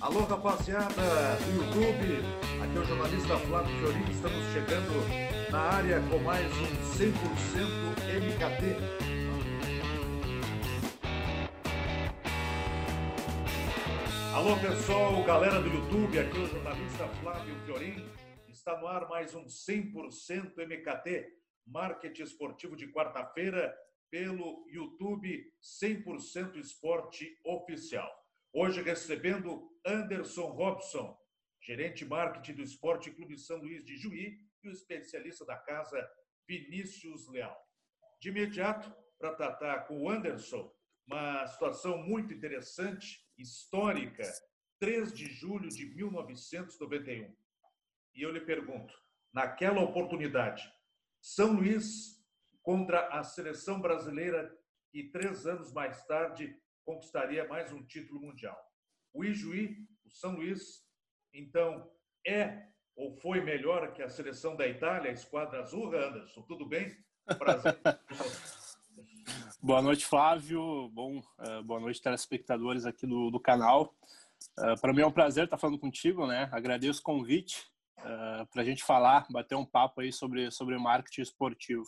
Alô, rapaziada do YouTube, aqui é o jornalista Flávio Fiorino, estamos chegando na área com mais um 100% MKT. Alô, pessoal, galera do YouTube, aqui é o jornalista Flávio Fiorin, está no ar mais um 100% MKT, marketing esportivo de quarta-feira, pelo YouTube 100% Esporte Oficial. Hoje recebendo Anderson Robson, gerente marketing do Esporte Clube São Luís de Juí e o especialista da casa Vinícius Leal. De imediato, para tratar com o Anderson, uma situação muito interessante, histórica, 3 de julho de 1991. E eu lhe pergunto, naquela oportunidade, São Luís contra a seleção brasileira e três anos mais tarde conquistaria mais um título mundial. O Ijuí, o São Luís, então, é ou foi melhor que a seleção da Itália, a esquadra azul, Anderson? Tudo bem? Prazer. boa noite, Flávio. Bom, uh, boa noite, telespectadores aqui do, do canal. Uh, Para mim é um prazer estar falando contigo, né? Agradeço o convite uh, para a gente falar, bater um papo aí sobre, sobre marketing esportivo,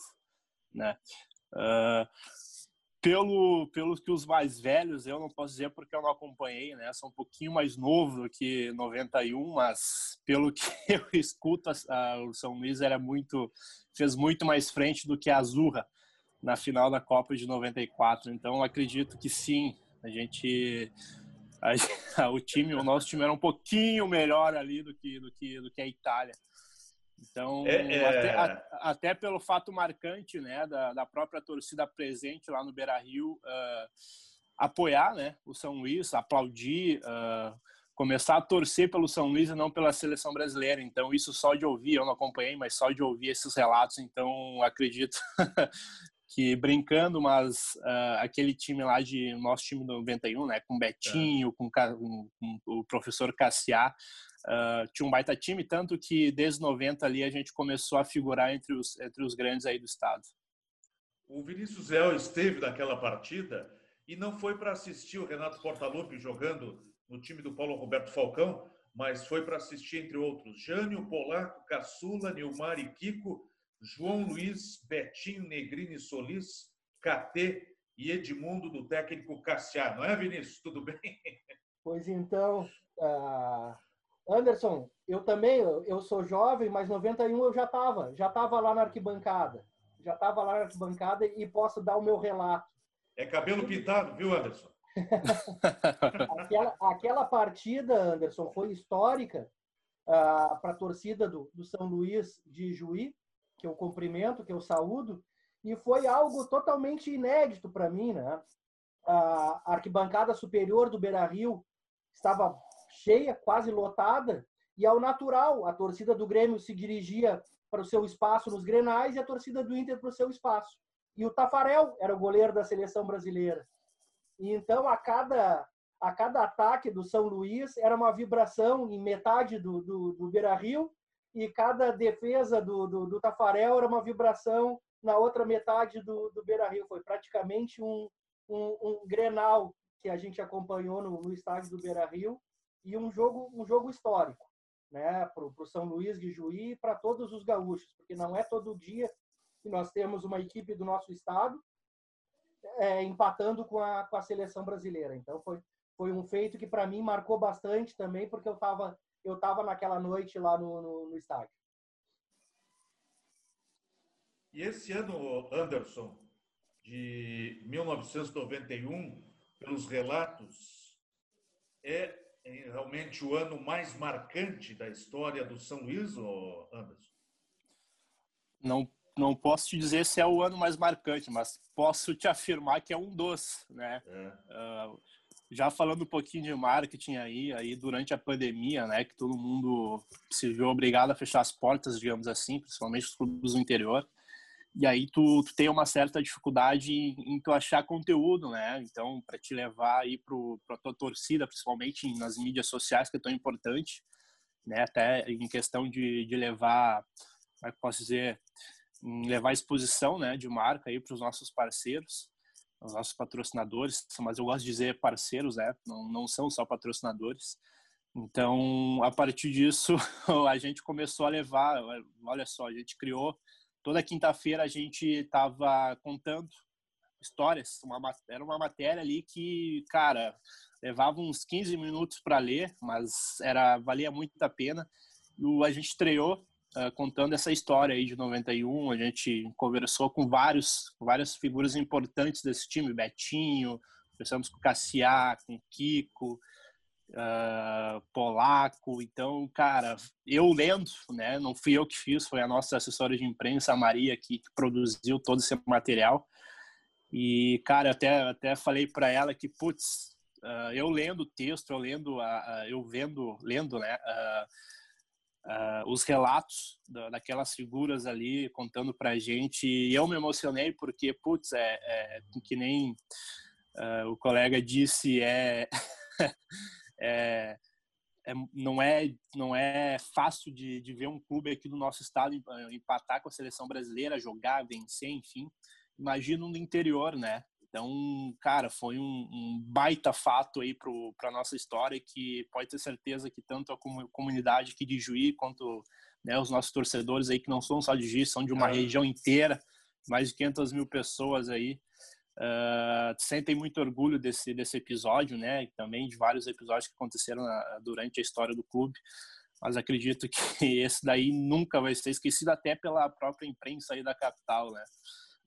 né? Uh, pelo, pelo que os mais velhos, eu não posso dizer porque eu não acompanhei, né? Sou um pouquinho mais novo que 91, mas pelo que eu escuto, o São Luís era muito, fez muito mais frente do que a Azurra na final da Copa de 94. Então, acredito que sim, a gente, a, o time, o nosso time era um pouquinho melhor ali do que do que do que a Itália. Então, é, é... Até, a, até, pelo fato marcante né, da, da, própria torcida presente lá no Beira Rio, uh, apoiar né, o São Luís, aplaudir, uh, começar a torcer pelo São Luís e não pela seleção brasileira. Então, isso só de ouvir, eu não acompanhei, mas só de ouvir esses relatos, então acredito que brincando, mas uh, aquele time lá de nosso time do 91, né, com Betinho, é. com, com, com, o professor Cassiá, Uh, tinha um baita time, tanto que desde 90 ali a gente começou a figurar entre os, entre os grandes aí do estado. O Vinícius Zé esteve naquela partida e não foi para assistir o Renato Portaluppi jogando no time do Paulo Roberto Falcão, mas foi para assistir, entre outros, Jânio, Polaco, Caçula, Nilmar e Kiko, João Luiz, Betinho, Negrini Solis, KT e Edmundo do técnico Cassiar. Não é, Vinícius? Tudo bem? Pois então, uh, Anderson, eu também, eu sou jovem, mas 91 eu já estava, já estava lá na arquibancada. Já estava lá na arquibancada e posso dar o meu relato. É cabelo pintado, viu, Anderson? aquela, aquela partida, Anderson, foi histórica ah, para a torcida do, do São Luís de Juí, que eu cumprimento, que eu saúdo, e foi algo totalmente inédito para mim, né? A arquibancada superior do Beira Rio estava cheia, quase lotada, e ao natural, a torcida do Grêmio se dirigia para o seu espaço nos Grenais e a torcida do Inter para o seu espaço. E o Tafarel era o goleiro da seleção brasileira. E então, a cada, a cada ataque do São Luís, era uma vibração em metade do, do, do Beira-Rio, e cada defesa do, do, do, Tafarel era uma vibração na outra metade do, do Beira-Rio. Foi praticamente um, um, um, Grenal que a gente acompanhou no, no estádio do Beira-Rio, e um jogo, um jogo histórico, né, para o São Luís de Juí e para todos os gaúchos, porque não é todo dia que nós temos uma equipe do nosso estado é, empatando com a, com a seleção brasileira. Então foi, foi um feito que para mim marcou bastante também, porque eu estava eu tava naquela noite lá no, no, no estádio. E esse ano, Anderson, de 1991, pelos relatos, é realmente o ano mais marcante da história do São Luís, Anderson? Não, não posso te dizer se é o ano mais marcante, mas posso te afirmar que é um dos, né? É. Uh, já falando um pouquinho de marketing aí, aí durante a pandemia, né, que todo mundo se viu obrigado a fechar as portas, digamos assim, principalmente os clubes do interior e aí tu, tu tem uma certa dificuldade em, em tu achar conteúdo, né? Então, para te levar aí para tua torcida, principalmente nas mídias sociais, que é tão importante, né? Até em questão de, de levar, como é que posso dizer, levar exposição, né, de marca aí para os nossos parceiros, os nossos patrocinadores, mas eu gosto de dizer parceiros, né? Não, não são só patrocinadores. Então, a partir disso, a gente começou a levar. Olha só, a gente criou. Toda quinta-feira a gente estava contando histórias. Uma, era uma matéria ali que, cara, levava uns 15 minutos para ler, mas era valia muito a pena. E a gente estreou uh, contando essa história aí de 91. A gente conversou com vários, várias figuras importantes desse time, Betinho, conversamos com o Cassiá, com o Kiko, uh, polaco. Então, cara, eu lendo, né? Não fui eu que fiz, foi a nossa assessora de imprensa, a Maria, que, que produziu todo esse material. E, cara, até, até falei para ela que, putz, uh, eu lendo o texto, eu lendo, uh, eu vendo, lendo, né? os relatos da, daquelas figuras ali contando pra gente e eu me emocionei porque, putz, é, é que nem o colega disse, é é, é, não é não é fácil de, de ver um clube aqui do nosso estado empatar com a seleção brasileira, jogar, vencer, enfim. Imagina no interior, né? Então, cara, foi um, um baita fato aí para a nossa história que pode ter certeza que tanto a comunidade aqui de Juí quanto né, os nossos torcedores aí que não são só de Juí, são de uma é. região inteira, mais de 500 mil pessoas aí, Uh, sentem muito orgulho desse, desse episódio, né? E também de vários episódios que aconteceram na, durante a história do clube. Mas acredito que esse daí nunca vai ser esquecido até pela própria imprensa aí da capital, né?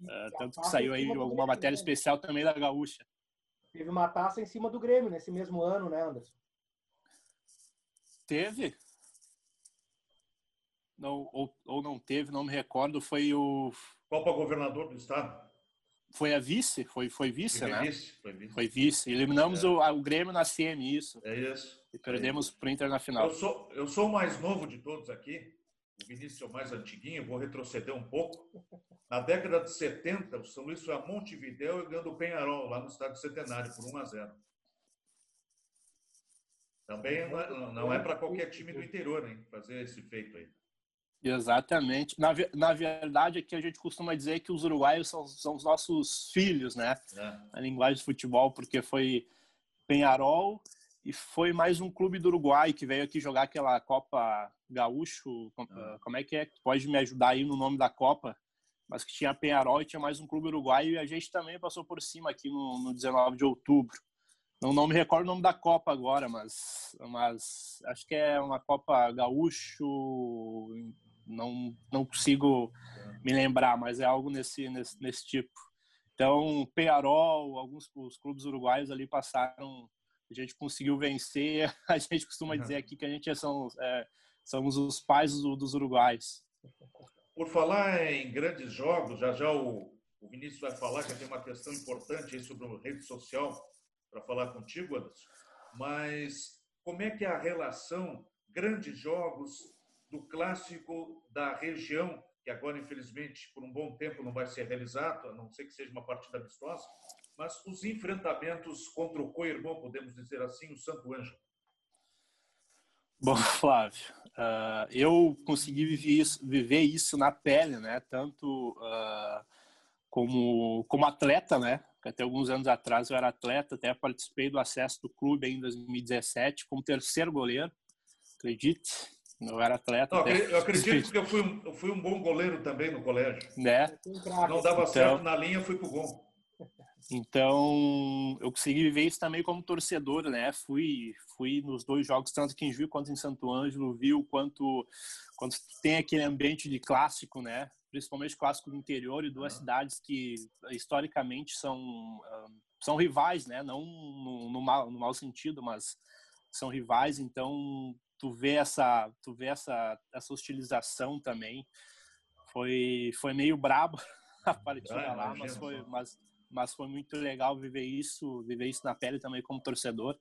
Uh, tanto que saiu aí alguma matéria né? especial também da Gaúcha. Teve uma taça em cima do Grêmio nesse mesmo ano, né, Anderson? Teve? Não, ou, ou não teve, não me recordo. Foi o. Copa Governador do Estado foi a vice? Foi, foi vice, foi né? Vice, foi vice. Foi vice. Eliminamos é. o, o Grêmio na CM, isso. É isso. E perdemos é para o Inter na final. Eu sou, eu sou o mais novo de todos aqui. O Vinícius é o mais antiguinho. Vou retroceder um pouco. Na década de 70, o São Luís foi a Montevidéu e ganhou o Penharol, lá no estádio Centenário, por 1 a 0 Também não é, não é para qualquer time do interior, hein? Fazer esse feito aí. Exatamente. Na, na verdade, aqui a gente costuma dizer que os uruguaios são, são os nossos filhos, né? É. Na linguagem de futebol, porque foi Penharol e foi mais um clube do Uruguai que veio aqui jogar aquela Copa Gaúcho. É. Como é que é? Pode me ajudar aí no nome da Copa? Mas que tinha Penharol e tinha mais um clube uruguaio e a gente também passou por cima aqui no, no 19 de outubro. Não, não me recordo o nome da Copa agora, mas, mas acho que é uma Copa Gaúcho, não, não consigo me lembrar, mas é algo nesse, nesse, nesse tipo. Então, Pearol, alguns os clubes uruguaios ali passaram, a gente conseguiu vencer. A gente costuma uhum. dizer aqui que a gente são, é, somos os pais dos, dos uruguaios. Por falar em grandes jogos, já já o, o Vinícius vai falar que tem uma questão importante aí sobre a rede social para falar contigo, Anderson. Mas como é que é a relação grandes jogos do clássico da região, que agora, infelizmente, por um bom tempo não vai ser realizado, a não ser que seja uma partida amistosa, mas os enfrentamentos contra o co-irmão, podemos dizer assim, o Santo Ângelo. Bom, Flávio, uh, eu consegui viver isso, viver isso, na pele, né? Tanto uh, como, como atleta, né? Até alguns anos atrás eu era atleta, até participei do acesso do clube em 2017 como terceiro goleiro, acredite. Eu era atleta. Não, eu acredito porque eu fui, um, eu fui um bom goleiro também no colégio. Né? Não dava então, certo na linha, fui pro gol. Então, eu consegui viver isso também como torcedor, né? Fui, fui nos dois jogos, tanto que em Juiz quanto em Santo Ângelo, viu quanto, quanto tem aquele ambiente de clássico, né? Principalmente clássico do interior e duas cidades que historicamente são, são rivais, né? Não no, no, mal, no mau sentido, mas são rivais. Então, tu vê essa, tu vê essa, essa hostilização também. Foi, foi meio brabo a partida ah, lá, mas foi, mas, mas foi muito legal viver isso, viver isso na pele também como torcedor.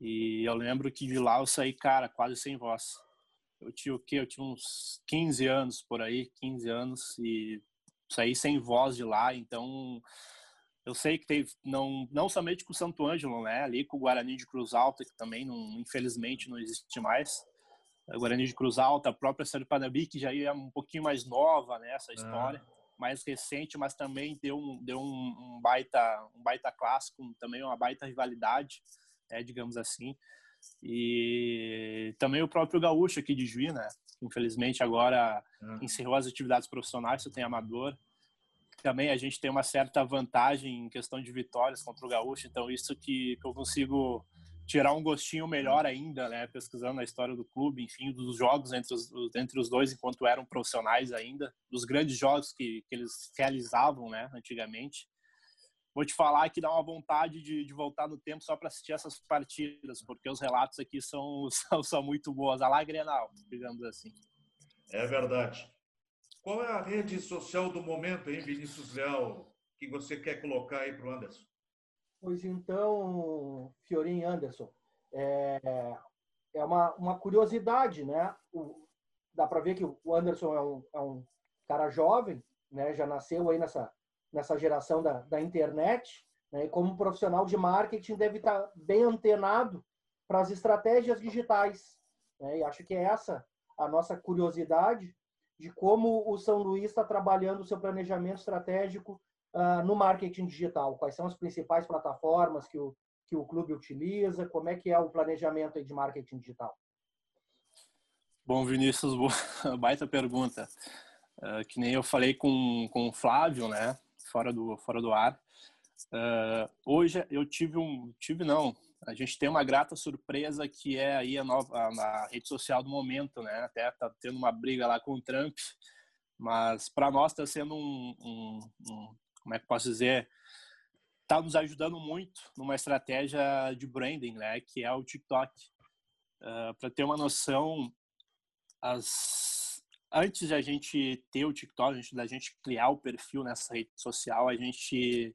E eu lembro que de lá eu saí, cara, quase sem voz. Eu tinha o quê? Eu tinha uns 15 anos por aí, 15 anos, e saí sem voz de lá, então eu sei que teve, não, não somente com o Santo Ângelo, né? Ali com o Guarani de Cruz Alta, que também, não, infelizmente, não existe mais. O Guarani de Cruz Alta, a própria Serpanabi, que já é um pouquinho mais nova, né? Essa história. Ah. Mais recente, mas também deu um, deu um, um, baita, um baita clássico, também uma baita rivalidade, né, digamos assim. E também o próprio Gaúcho aqui de Juí, né? Infelizmente agora uhum. encerrou as atividades profissionais, só tem amador. Também a gente tem uma certa vantagem em questão de vitórias contra o Gaúcho, então isso que, que eu consigo tirar um gostinho melhor ainda, né? Pesquisando a história do clube, enfim, dos jogos entre os, entre os dois enquanto eram profissionais ainda, dos grandes jogos que, que eles realizavam, né? Antigamente vou te falar que dá uma vontade de, de voltar no tempo só para assistir essas partidas, porque os relatos aqui são, são, são muito boas. A lá Grenal, digamos assim. É verdade. Qual é a rede social do momento, hein, Vinícius Leal, que você quer colocar aí para o Anderson? Pois então, Fiorim Anderson, é, é uma, uma curiosidade, né? O, dá para ver que o Anderson é um, é um cara jovem, né? Já nasceu aí nessa nessa geração da, da internet, né? e como profissional de marketing deve estar bem antenado para as estratégias digitais. Né? E acho que é essa a nossa curiosidade de como o São Luís está trabalhando o seu planejamento estratégico uh, no marketing digital. Quais são as principais plataformas que o, que o clube utiliza? Como é que é o planejamento de marketing digital? Bom, Vinícius, baita pergunta. Uh, que nem eu falei com, com o Flávio, né? Fora do, fora do ar. Uh, hoje eu tive um, tive não, a gente tem uma grata surpresa que é aí a nova a, a rede social do momento, né? Até tá tendo uma briga lá com o Trump, mas para nós está sendo um, um, um, como é que posso dizer, está nos ajudando muito numa estratégia de branding, né? Que é o TikTok. Uh, para ter uma noção, as antes de a gente ter o TikTok, antes da gente criar o perfil nessa rede social, a gente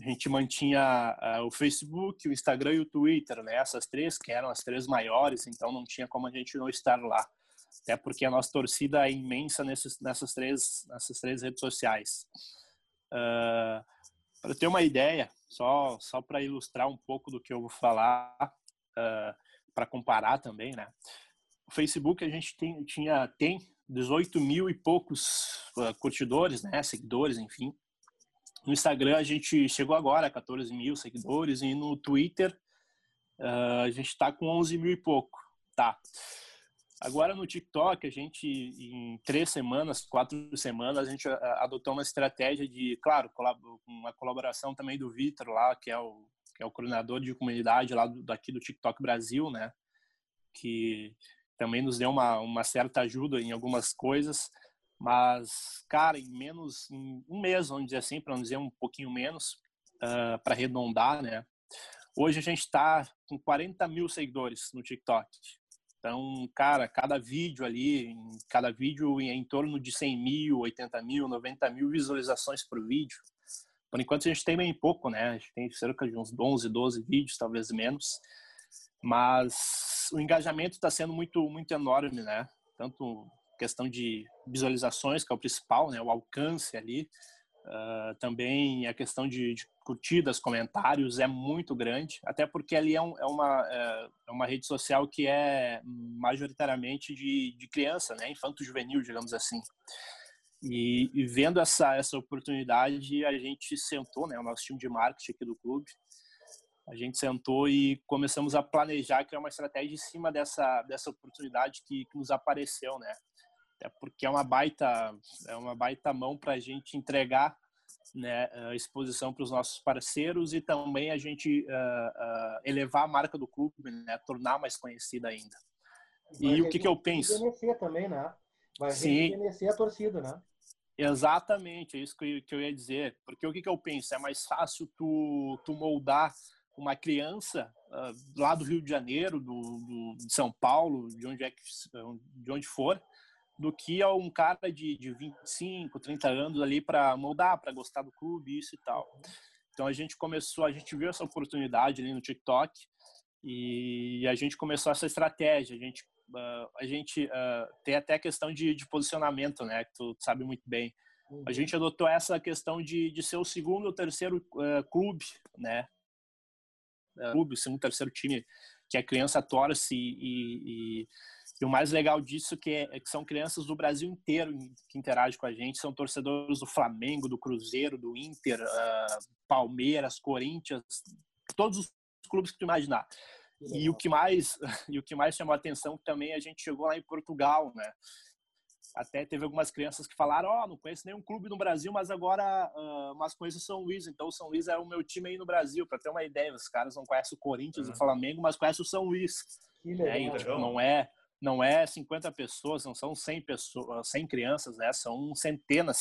a gente mantinha uh, o Facebook, o Instagram e o Twitter, né? Essas três que eram as três maiores, então não tinha como a gente não estar lá. Até porque a nossa torcida é imensa nesses, nessas três nessas três redes sociais. Uh, para ter uma ideia, só só para ilustrar um pouco do que eu vou falar, uh, para comparar também, né? O Facebook a gente tem, tinha tem 18 mil e poucos uh, curtidores, né, seguidores, enfim. No Instagram a gente chegou agora a 14 mil seguidores e no Twitter uh, a gente está com 11 mil e pouco, tá? Agora no TikTok a gente em três semanas, quatro semanas a gente adotou uma estratégia de, claro, uma colaboração também do Vitor lá, que é o que é o coordenador de comunidade lá do, daqui do TikTok Brasil, né? Que também nos deu uma, uma certa ajuda em algumas coisas, mas, cara, em menos, em um mês, vamos dizer assim, para não dizer um pouquinho menos, uh, para arredondar, né? Hoje a gente está com 40 mil seguidores no TikTok. Então, cara, cada vídeo ali, cada vídeo em, em torno de 100 mil, 80 mil, 90 mil visualizações por vídeo. Por enquanto a gente tem bem pouco, né? A gente tem cerca de uns 11, 12 vídeos, talvez menos. Mas o engajamento está sendo muito, muito enorme, né? Tanto questão de visualizações, que é o principal, né? O alcance ali. Uh, também a questão de, de, curtidas, comentários é muito grande, até porque ali é, um, é, uma, é, é uma rede social que é majoritariamente de, de criança, né? Infanto-juvenil, digamos assim. E, e, vendo essa, essa oportunidade, a gente sentou, né? O nosso time de marketing aqui do clube, a gente sentou e começamos a planejar criar uma estratégia em cima dessa dessa oportunidade que, que nos apareceu, né? É porque é uma baita é uma baita mão para a gente entregar né, a exposição para os nossos parceiros e também a gente uh, uh, elevar a marca do clube, né, tornar mais conhecida ainda. Vai e o que, que eu penso? Rejuvenescer também, né? Vai rejuvenescer a torcida, né? Exatamente, é isso que eu ia dizer. Porque o que, que eu penso? É mais fácil tu, tu moldar uma criança uh, lá do Rio de Janeiro, do, do, de São Paulo, de onde, é que, de onde for, do que a um cara de, de 25, 30 anos ali para moldar, para gostar do clube, isso e tal. Então a gente começou, a gente viu essa oportunidade ali no TikTok e a gente começou essa estratégia. A gente, uh, a gente uh, tem até a questão de, de posicionamento, né? Que tu sabe muito bem. A uhum. gente adotou essa questão de, de ser o segundo ou terceiro uh, clube, né? Clube, o segundo, terceiro time, que a criança torce e, e, e, o mais legal disso que é, é, que são crianças do Brasil inteiro que interagem com a gente, são torcedores do Flamengo, do Cruzeiro, do Inter, uh, Palmeiras, Corinthians, todos os clubes que tu imaginar. E o que mais e o que mais chamou a atenção também a gente chegou lá em Portugal, né? Até teve algumas crianças que falaram, ó, oh, não conheço nenhum clube no Brasil, mas agora, uh, mas conheço o São Luís. Então o São Luís é o meu time aí no Brasil, para ter uma ideia. Os caras não conhecem o Corinthians, uhum. o Flamengo, mas conhecem o São Luís. Que legal. É, e, tipo, não é não é 50 pessoas, não são 100 pessoas, 100 crianças, né? São centenas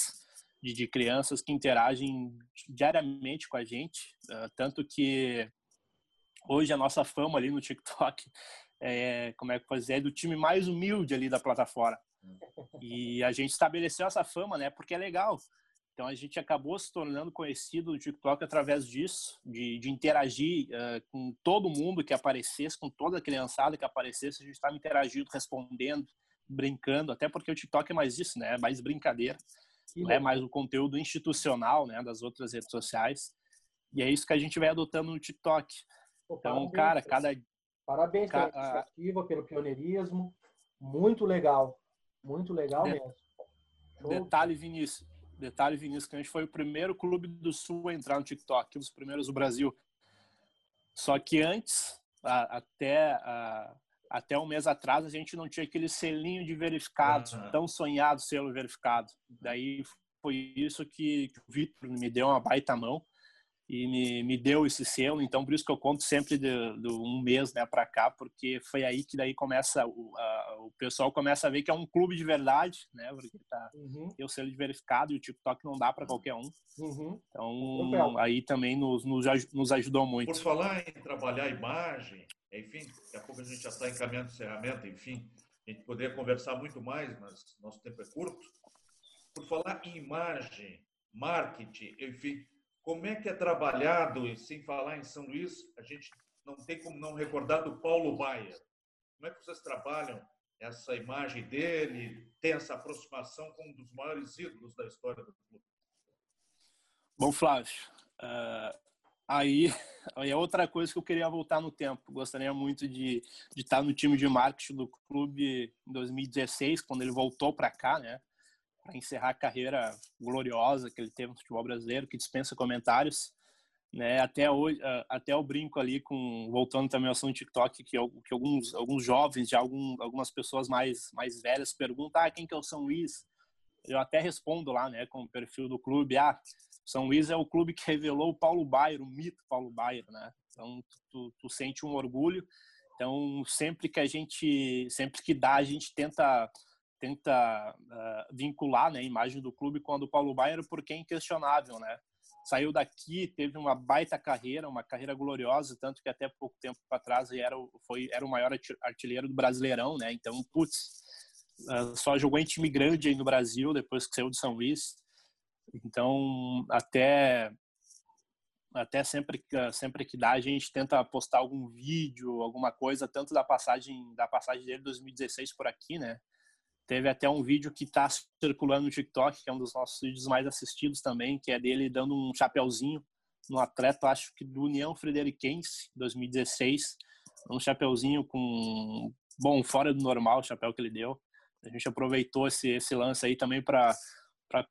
de, de crianças que interagem diariamente com a gente, uh, tanto que hoje a nossa fama ali no TikTok é, como é que fazer, é do time mais humilde ali da plataforma. E a gente estabeleceu essa fama, né? Porque é legal. Então a gente acabou se tornando conhecido no TikTok através disso, de, de interagir uh, com todo mundo que aparecesse, com toda a criançada que aparecesse, a gente estava interagindo, respondendo, brincando, até porque o TikTok é mais isso, né? É mais brincadeira, não é mais o conteúdo institucional, né? Das outras redes sociais. E é isso que a gente vai adotando no TikTok. Pô, então, parabéns, cara, cada parabéns pela iniciativa, pelo pioneirismo, muito legal, muito legal de... mesmo. Detalhe, Vinícius, Detalhe, Vinícius, que a gente foi o primeiro clube do Sul a entrar no TikTok, um dos primeiros do Brasil. Só que antes, a, até, a, até um mês atrás, a gente não tinha aquele selinho de verificado, uhum. tão sonhado selo verificado. Daí foi isso que, que o Vitor me deu uma baita mão e me, me deu esse selo. Então, por isso que eu conto sempre de, de um mês né, para cá, porque foi aí que daí começa o, a, o pessoal começa a ver que é um clube de verdade, né? Porque tá uhum. tem o selo de verificado e o TikTok não dá para qualquer um. Uhum. Então, aí também nos, nos, nos ajudou muito. Por falar em trabalhar a imagem, enfim, daqui a pouco a gente já está encaminhando o encerramento, enfim, a gente poderia conversar muito mais, mas nosso tempo é curto. Por falar em imagem, marketing, enfim, como é que é trabalhado, e sem falar em São Luís, a gente não tem como não recordar do Paulo Baia. Como é que vocês trabalham essa imagem dele, tem essa aproximação com um dos maiores ídolos da história do clube? Bom, Flávio, uh, aí, aí é outra coisa que eu queria voltar no tempo. Gostaria muito de, de estar no time de marketing do clube em 2016, quando ele voltou para cá, né? Para encerrar a carreira gloriosa que ele teve no futebol brasileiro, que dispensa comentários. Né, até hoje, até o brinco ali com voltando também ao assunto TikTok que, que alguns alguns jovens, já algum, algumas pessoas mais mais velhas perguntam ah, quem que é o São Luís. Eu até respondo lá, né, com o perfil do clube, ah, São Luís é o clube que revelou o Paulo Baier, o mito Paulo Baier, né? Então tu, tu sente um orgulho. Então sempre que a gente sempre que dá a gente tenta tenta uh, vincular né, a imagem do clube com a do Paulo Baier, porque é inquestionável, né? Saiu daqui, teve uma baita carreira, uma carreira gloriosa, tanto que até pouco tempo atrás era, foi, era o maior artilheiro do Brasileirão, né? Então, putz, uh, só jogou em time grande aí no Brasil, depois que saiu de São Luís. Então, até até sempre sempre que dá a gente tenta postar algum vídeo alguma coisa tanto da passagem da passagem dele 2016 por aqui né Teve até um vídeo que está circulando no TikTok, que é um dos nossos vídeos mais assistidos também, que é dele dando um chapéuzinho no atleta, acho que do União Frederiquense, 2016. Um chapéuzinho com, bom, fora do normal o chapéu que ele deu. A gente aproveitou esse, esse lance aí também para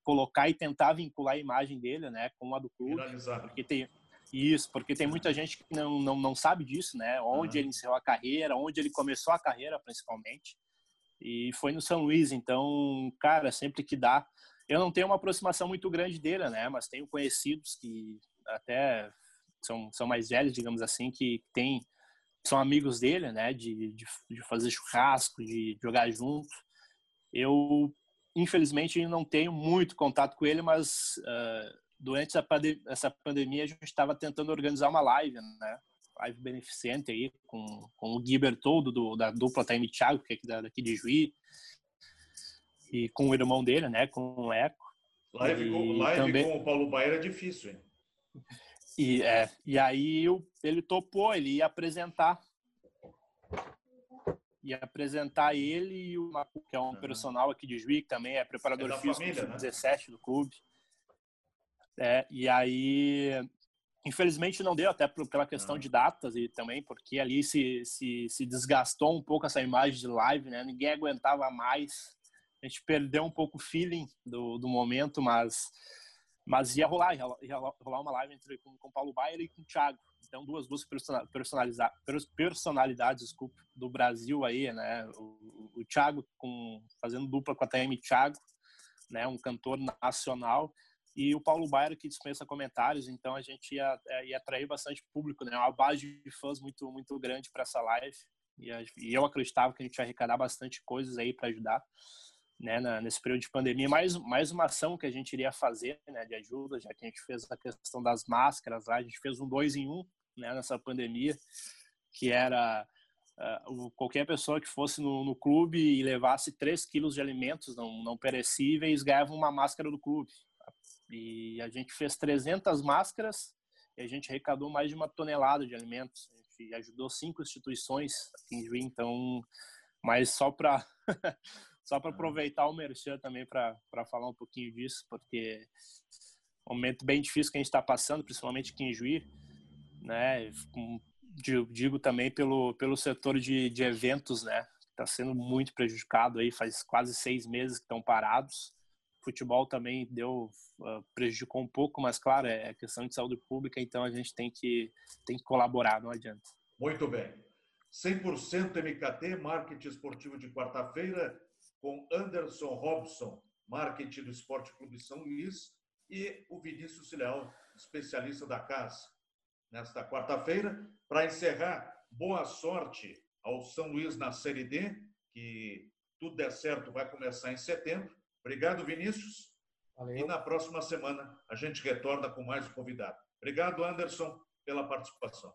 colocar e tentar vincular a imagem dele, né, com a do clube, Finalizar. porque tem isso, porque tem muita gente que não, não, não sabe disso, né, onde uhum. ele encerrou a carreira, onde ele começou a carreira, principalmente e foi no São Luís. Então, cara, sempre que dá. Eu não tenho uma aproximação muito grande dele, né? Mas tenho conhecidos que até são, são mais velhos, digamos assim, que tem, são amigos dele, né? De, de, de fazer churrasco, de jogar junto. Eu, infelizmente, não tenho muito contato com ele, mas uh, durante essa, essa pandemia a gente estava tentando organizar uma live, né? Live beneficente aí com, com o Gui Bertoldo, do, da dupla Time Thiago, que é aqui, daqui de Juí, e com o irmão dele, né, com o Eco. Live, com, live também... com o Paulo Baier é difícil, hein? E, é, e aí ele topou, ele ia apresentar. Ia apresentar ele e o Macu, que é um uhum. personal aqui de Juí, que também é preparador é físico família, né? 17 do clube. É, e aí Infelizmente não deu, até pela questão de datas e também porque ali se, se, se desgastou um pouco essa imagem de live, né? Ninguém aguentava mais. A gente perdeu um pouco o feeling do, do momento, mas, mas ia rolar, ia rolar uma live entre com, com o Paulo Baier e com o Thiago. Então, duas, duas personalidades desculpa, do Brasil aí, né? O, o Thiago com, fazendo dupla com a TM Thiago, né? Um cantor nacional e o Paulo Baier que dispensa comentários, então a gente ia, é, ia atrair bastante público, né? Uma base de fãs muito muito grande para essa live e, e, eu acreditava que a gente ia arrecadar bastante coisas aí para ajudar, né? Na, nesse período de pandemia, mais mais uma ação que a gente iria fazer, né? De ajuda, já que a gente fez a questão das máscaras, lá, a gente fez um dois em um, né? Nessa pandemia, que era uh, qualquer pessoa que fosse no, no, clube e levasse 3 quilos de alimentos não, não perecíveis ganhava uma máscara do clube. E a gente fez 300 máscaras e a gente arrecadou mais de uma tonelada de alimentos. A gente ajudou cinco instituições aqui em Juiz, então, mas só para só para aproveitar o merchan também para falar um pouquinho disso, porque é um momento bem difícil que a gente está passando, principalmente aqui em Juiz, né? Digo também pelo, pelo setor de, de eventos, né? Está sendo muito prejudicado aí, faz quase seis meses que estão parados futebol também deu uh, prejudicou um pouco, mas claro, é questão de saúde pública, então a gente tem que tem que colaborar, não adianta. Muito bem. 100% MKT, marketing esportivo de quarta-feira, com Anderson Robson, marketing do Esporte Clube São Luís, e o Vinícius Leal, especialista da casa. Nesta quarta-feira, para encerrar, boa sorte ao São Luís na Série D, que tudo der certo vai começar em setembro Obrigado, Vinícius. Valeu. E na próxima semana a gente retorna com mais um convidado. Obrigado, Anderson, pela participação.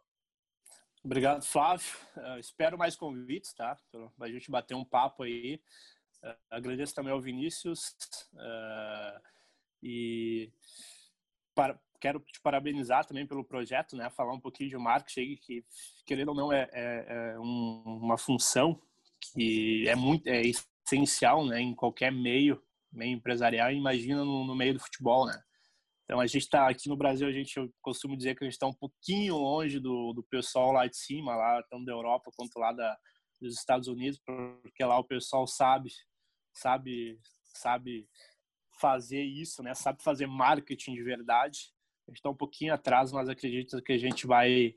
Obrigado, Flávio. Uh, espero mais convites, tá? Para a gente bater um papo aí. Uh, agradeço também ao Vinícius uh, e para, quero te parabenizar também pelo projeto, né? Falar um pouquinho de marketing que, querendo ou não, é, é, é um, uma função que é muito é essencial, né? Em qualquer meio meio empresarial, imagina no, no meio do futebol, né? Então a gente está aqui no Brasil, a gente eu costumo dizer que a gente está um pouquinho longe do, do pessoal lá de cima, lá tanto da Europa quanto lá da, dos Estados Unidos, porque lá o pessoal sabe, sabe, sabe fazer isso, né? Sabe fazer marketing de verdade. A gente está um pouquinho atrás, mas acredito que a gente vai,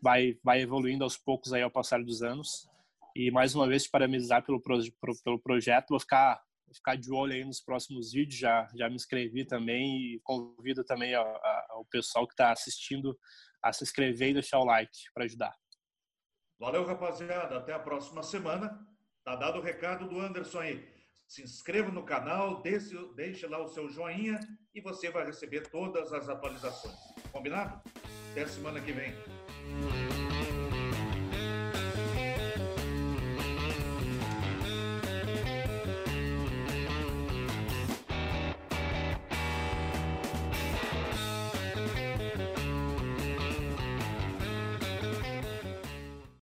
vai, vai evoluindo aos poucos aí ao passar dos anos. E mais uma vez te parabenizar pelo, pelo projeto. Vou ficar ficar de olho aí nos próximos vídeos, já, já me inscrevi também e convido também o pessoal que está assistindo a se inscrever e deixar o like para ajudar. Valeu, rapaziada. Até a próxima semana. Tá dado o recado do Anderson aí. Se inscreva no canal, deixe, deixe lá o seu joinha e você vai receber todas as atualizações. Combinado? Até semana que vem.